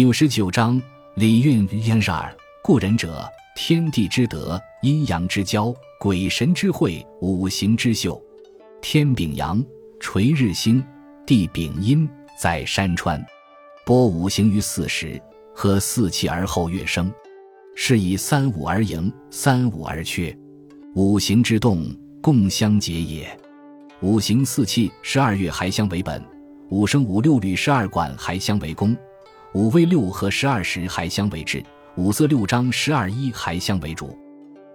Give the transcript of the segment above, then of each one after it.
九十九章礼运焉十二故人者，天地之德，阴阳之交，鬼神之会，五行之秀。天丙阳，垂日星；地丙阴，在山川。播五行于四时，和四气而后月生，是以三五而盈，三五而缺。五行之动，共相结也。五行四气，十二月还相为本；五生五六律十二管还相为宫。五味六合十二时还相为治，五色六章十二一还相为主。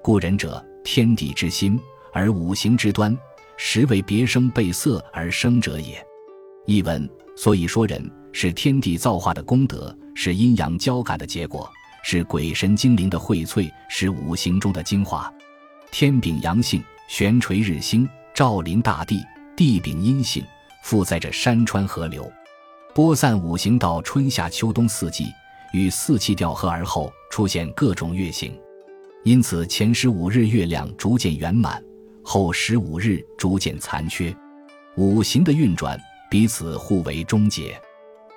故人者，天地之心，而五行之端，实为别生被色而生者也。译文：所以说，人是天地造化的功德，是阴阳交感的结果，是鬼神精灵的荟萃，是五行中的精华。天秉阳性，悬垂日星，照临大地；地秉阴性，附在着山川河流。播散五行到春夏秋冬四季，与四气调和而后出现各种月形，因此前十五日月亮逐渐圆满，后十五日逐渐残缺。五行的运转彼此互为终结。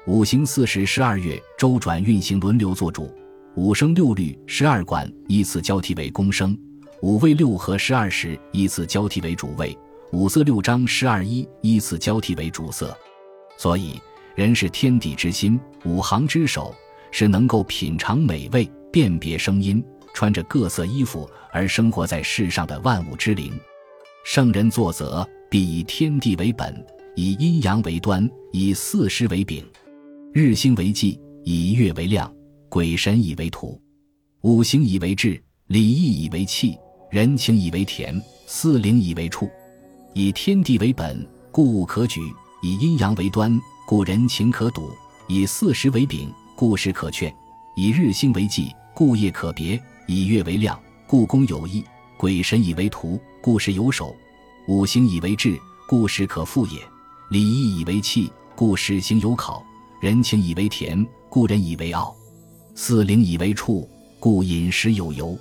五行四时十二月周转运行轮流做主，五声六律十二管依次交替为宫声，五味六合十二时依次交替为主味，五色六章十二一依次交替为主色，所以。人是天地之心，五行之首，是能够品尝美味、辨别声音、穿着各色衣服而生活在世上的万物之灵。圣人作则，必以天地为本，以阴阳为端，以四时为柄，日星为纪，以月为量，鬼神以为土，五行以为志，礼义以为器，人情以为田，四灵以为畜。以天地为本，故物可举；以阴阳为端。故人情可笃，以四时为柄，故事可劝；以日星为纪，故夜可别；以月为量，故宫有义；鬼神以为图，故事有守；五行以为志，故事可复也；礼义以为器，故事行有考；人情以为田，故人以为傲；四灵以为处，故饮食有由。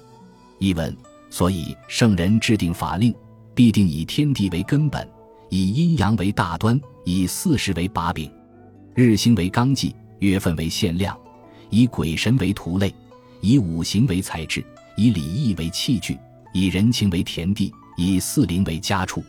译文：所以圣人制定法令，必定以天地为根本，以阴阳为大端。以四时为把柄，日星为纲纪，月份为限量，以鬼神为图类，以五行为材质，以礼义为器具，以人情为田地，以四灵为家畜，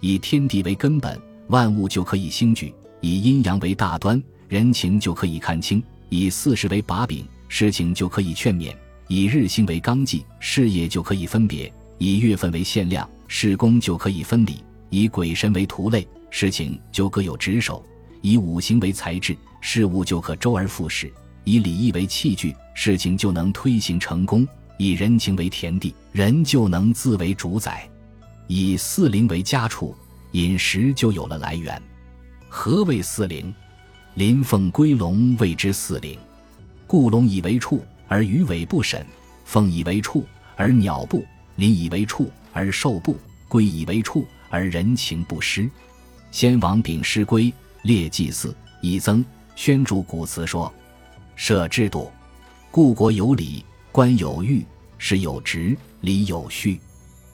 以天地为根本，万物就可以兴举；以阴阳为大端，人情就可以看清；以四时为把柄，事情就可以劝勉；以日星为纲纪，事业就可以分别；以月份为限量，事功就可以分离；以鬼神为图类。事情就各有职守，以五行为材质，事物就可周而复始；以礼义为器具，事情就能推行成功；以人情为田地，人就能自为主宰；以四灵为家畜，饮食就有了来源。何谓四灵？麟凤龟龙谓之四灵。故龙以为畜，而鱼尾不审；凤以为畜，而鸟不；麟以为畜，而兽不；龟以为畜，而人情不失。先王秉师规，列祭祀，以增宣主古词说：“设制度，故国有礼，官有誉，事有职，礼有序。”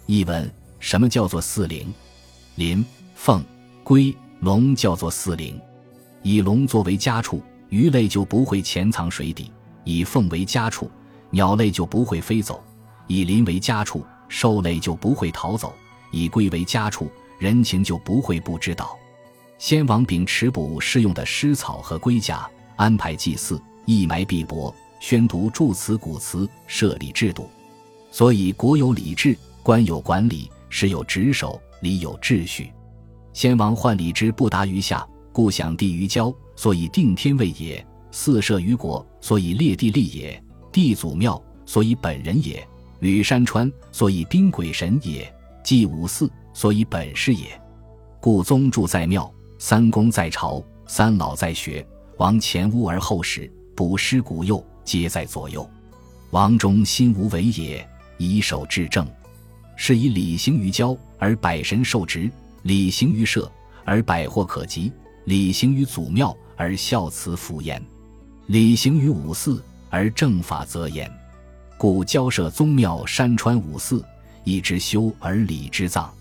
译文：什么叫做四灵？麟、凤、龟、龙叫做四灵。以龙作为家畜，鱼类就不会潜藏水底；以凤为家畜，鸟类就不会飞走；以麟为家畜，兽类就不会逃走；以龟为家畜。人情就不会不知道。先王秉持卜适用的诗草和龟甲，安排祭祀，一埋必帛，宣读祝词古词，设立制度。所以国有礼制，官有管理，事有职守，礼有秩序。先王患礼之不达于下，故享地于郊，所以定天位也；四社于国，所以列地利也；地祖庙，所以本人也；履山川，所以宾鬼神也；祭五祀。所以本事也，故宗住在庙，三公在朝，三老在学，王前屋而后室，卜师古幼皆在左右。王中心无为也，以守至正。是以礼行于交，而百神受职；礼行于社，而百货可及；礼行于祖庙，而孝慈福焉；礼行于五祀，而正法则焉。故交涉宗庙，山川五祀，以之修而礼之葬。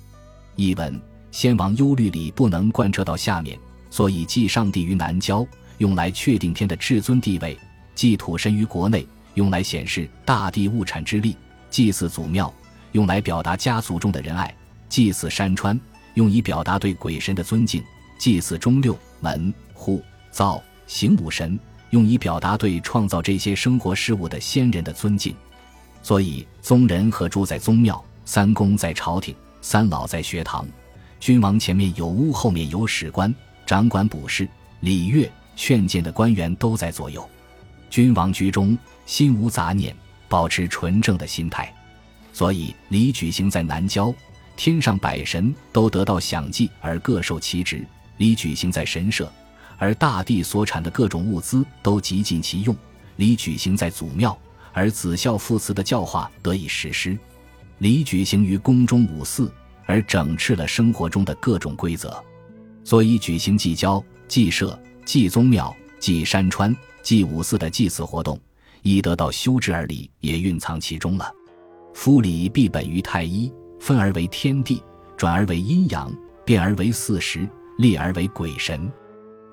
译文：先王忧虑礼不能贯彻到下面，所以祭上帝于南郊，用来确定天的至尊地位；祭土神于国内，用来显示大地物产之力；祭祀祖庙，用来表达家族中的仁爱；祭祀山川，用以表达对鬼神的尊敬；祭祀中六门户灶行五神，用以表达对创造这些生活事物的先人的尊敬。所以，宗人和住在宗庙，三公在朝廷，三老在学堂。君王前面有屋，后面有史官，掌管卜筮、礼乐、劝谏的官员都在左右。君王居中，心无杂念，保持纯正的心态。所以礼举行在南郊，天上百神都得到享祭而各受其职；礼举行在神社，而大地所产的各种物资都极尽其用；礼举行在祖庙，而子孝父慈的教化得以实施；礼举行于宫中五祀。而整治了生活中的各种规则，所以举行祭郊、祭社、祭宗庙、祭山川、祭五祀的祭祀活动，亦得到修治而礼也蕴藏其中了。夫礼必本于太一，分而为天地，转而为阴阳，变而为四时，立而为鬼神。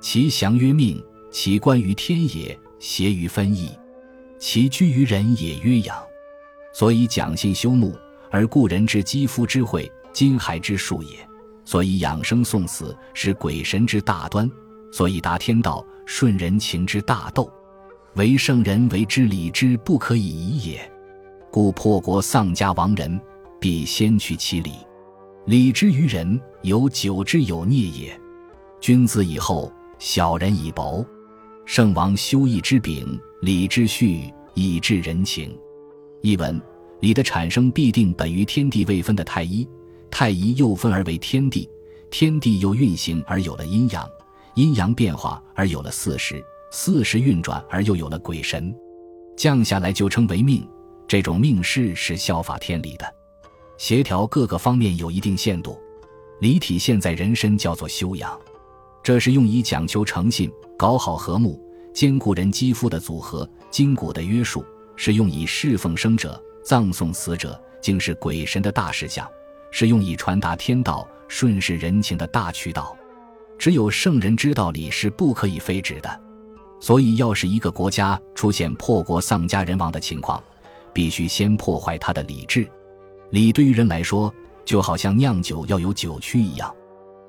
其祥曰命，其观于天也；邪于分义，其居于人也曰养。所以讲信修睦，而故人之肌肤之会。金海之术也，所以养生送死是鬼神之大端，所以达天道顺人情之大斗，为圣人为之礼之不可以已也。故破国丧家亡人，必先去其礼。礼之于人，有久之有孽也。君子以厚，小人以薄。圣王修义之柄，礼之序，以治人情。译文：礼的产生必定本于天地未分的太一。太一又分而为天地，天地又运行而有了阴阳，阴阳变化而有了四时，四时运转而又有了鬼神，降下来就称为命。这种命势是效法天理的，协调各个方面有一定限度。理体现在人身叫做修养，这是用以讲求诚信，搞好和睦，兼顾人肌肤的组合，筋骨的约束，是用以侍奉生者，葬送死者，竟是鬼神的大事项。是用以传达天道、顺势人情的大渠道，只有圣人之道理是不可以废止的。所以，要是一个国家出现破国丧家人亡的情况，必须先破坏他的礼制。礼对于人来说，就好像酿酒要有酒曲一样。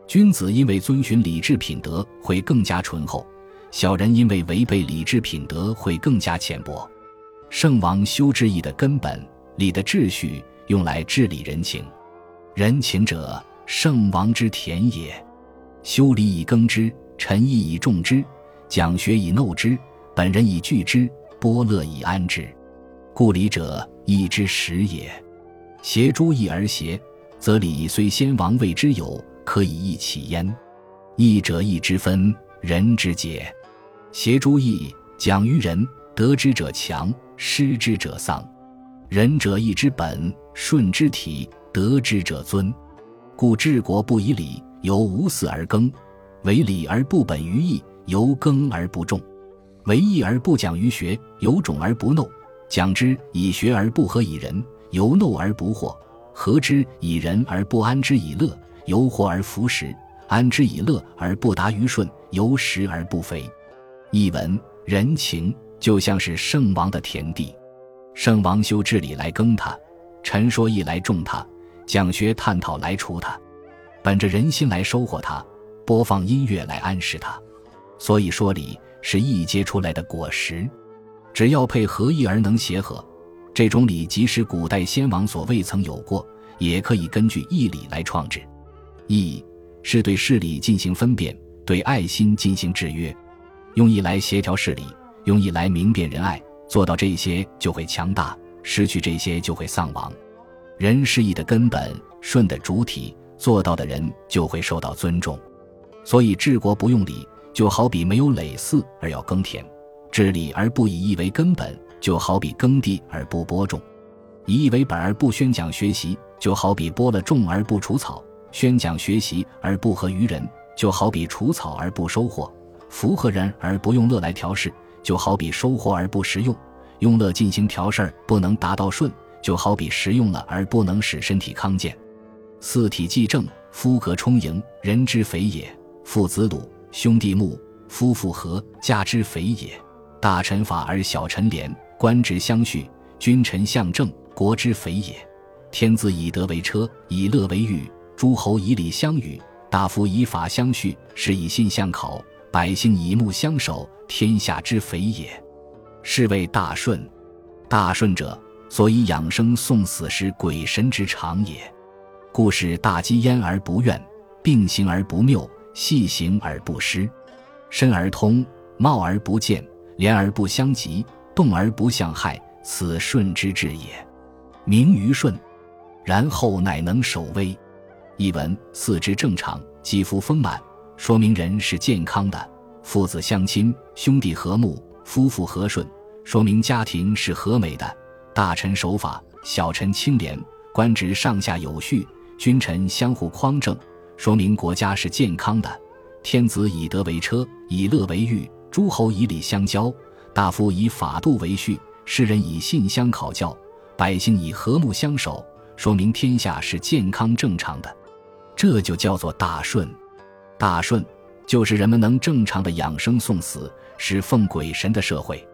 君子因为遵循礼制品德，会更加醇厚；小人因为违背礼制品德，会更加浅薄。圣王修治义的根本，礼的秩序用来治理人情。人情者，圣王之田也。修礼以耕之，臣义以种之，讲学以耨之，本人以聚之，波乐以安之。故礼者，义之始也。协诸义而协，则礼虽先王谓之有，可以义起焉。义者，义之分，人之节。协诸义，讲于人，得之者强，失之者丧。仁者，义之本，顺之体。得之者尊，故治国不以礼，由无祀而耕；为礼而不本于义，由耕而不种；为义而不讲于学，由种而不耨；讲之以学而不和以仁，由怒而不惑；和之以仁而不安之以乐，由惑而弗食；安之以乐而不达于顺，由实而不肥。译文：人情就像是圣王的田地，圣王修治理来耕它，陈说义来种它。讲学探讨来除它，本着人心来收获它，播放音乐来安适它。所以说理是义结出来的果实，只要配合义而能协和，这种礼即使古代先王所未曾有过，也可以根据义理来创制。义是对事理进行分辨，对爱心进行制约，用义来协调事理，用义来明辨仁爱，做到这些就会强大，失去这些就会丧亡。人是义的根本，顺的主体，做到的人就会受到尊重。所以治国不用礼，就好比没有耒耜而要耕田；治理而不以义为根本，就好比耕地而不播种；以义为本而不宣讲学习，就好比播了种而不除草；宣讲学习而不合于人，就好比除草而不收获；符合人而不用乐来调试，就好比收获而不实用；用乐进行调事儿，不能达到顺。就好比食用了而不能使身体康健，四体既正，夫格充盈，人之肥也；父子鲁，兄弟睦，夫妇和，家之肥也；大臣法而小臣廉，官职相续，君臣相正，国之肥也。天子以德为车，以乐为御，诸侯以礼相与，大夫以法相续，是以信相考，百姓以目相守，天下之肥也。是谓大顺。大顺者，所以养生送死时鬼神之常也。故事大积焉而不怨，病行而不谬，细行而不失，深而通，貌而不见，连而不相及，动而不相害，此顺之至也。名于顺，然后乃能守微。译文：四肢正常，肌肤丰满，说明人是健康的；父子相亲，兄弟和睦，夫妇和顺，说明家庭是和美的；大臣守法，小臣清廉，官职上下有序。君臣相互匡正，说明国家是健康的；天子以德为车，以乐为御；诸侯以礼相交，大夫以法度为序，世人以信相考教，百姓以和睦相守，说明天下是健康正常的。这就叫做大顺。大顺就是人们能正常的养生送死，是奉鬼神的社会。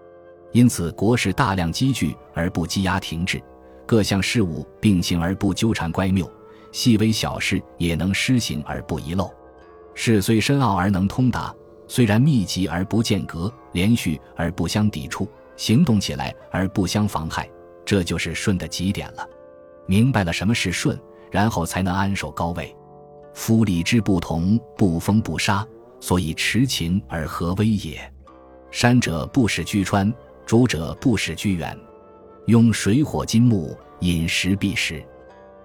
因此，国事大量积聚而不积压停滞，各项事务并行而不纠缠乖谬。细微小事也能施行而不遗漏，事虽深奥而能通达，虽然密集而不间隔，连续而不相抵触，行动起来而不相妨害，这就是顺的极点了。明白了什么是顺，然后才能安守高位。夫礼之不同，不封不杀，所以持情而和威也。山者不使居川，主者不使居远，用水火金木，饮食必食。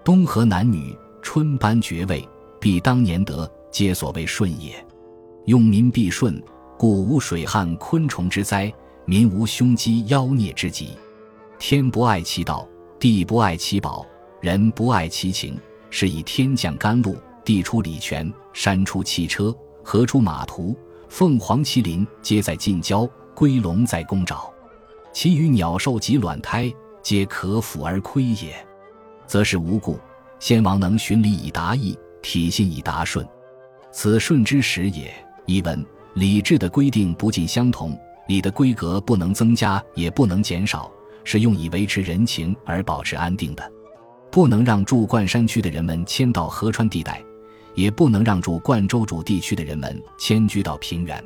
东河男女，春班爵位，必当年得，皆所谓顺也。用民必顺，故无水旱昆虫之灾，民无凶饥妖孽之疾。天不爱其道，地不爱其宝，人不爱其情，是以天降甘露，地出礼泉，山出汽车，河出马图，凤凰麒麟皆在近郊，龟龙在宫沼，其余鸟兽及卵胎，皆可腐而亏也。则是无故，先王能循礼以达义，体信以达顺，此顺之始也。译文：礼制的规定不尽相同，礼的规格不能增加，也不能减少，是用以维持人情而保持安定的。不能让住冠山区的人们迁到河川地带，也不能让住冠州主地区的人们迁居到平原。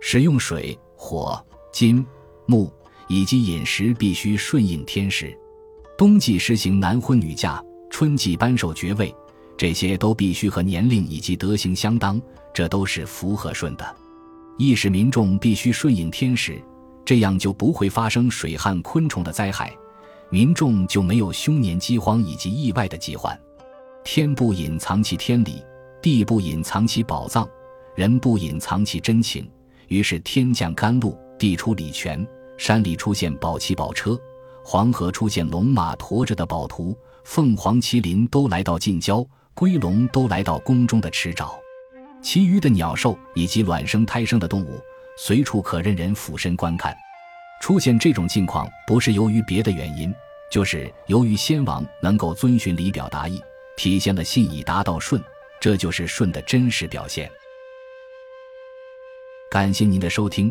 使用水、火、金、木以及饮食必须顺应天时。冬季实行男婚女嫁，春季颁授爵位，这些都必须和年龄以及德行相当，这都是符合顺的。意使民众必须顺应天时，这样就不会发生水旱昆虫的灾害，民众就没有凶年饥荒以及意外的疾患。天不隐藏其天理，地不隐藏其宝藏，人不隐藏其真情，于是天降甘露，地出礼泉，山里出现宝器宝车。黄河出现龙马驮着的宝图，凤凰麒麟都来到近郊，龟龙都来到宫中的池沼，其余的鸟兽以及卵生胎生的动物，随处可任人俯身观看。出现这种境况，不是由于别的原因，就是由于先王能够遵循礼表达意，体现了信以达到顺，这就是顺的真实表现。感谢您的收听，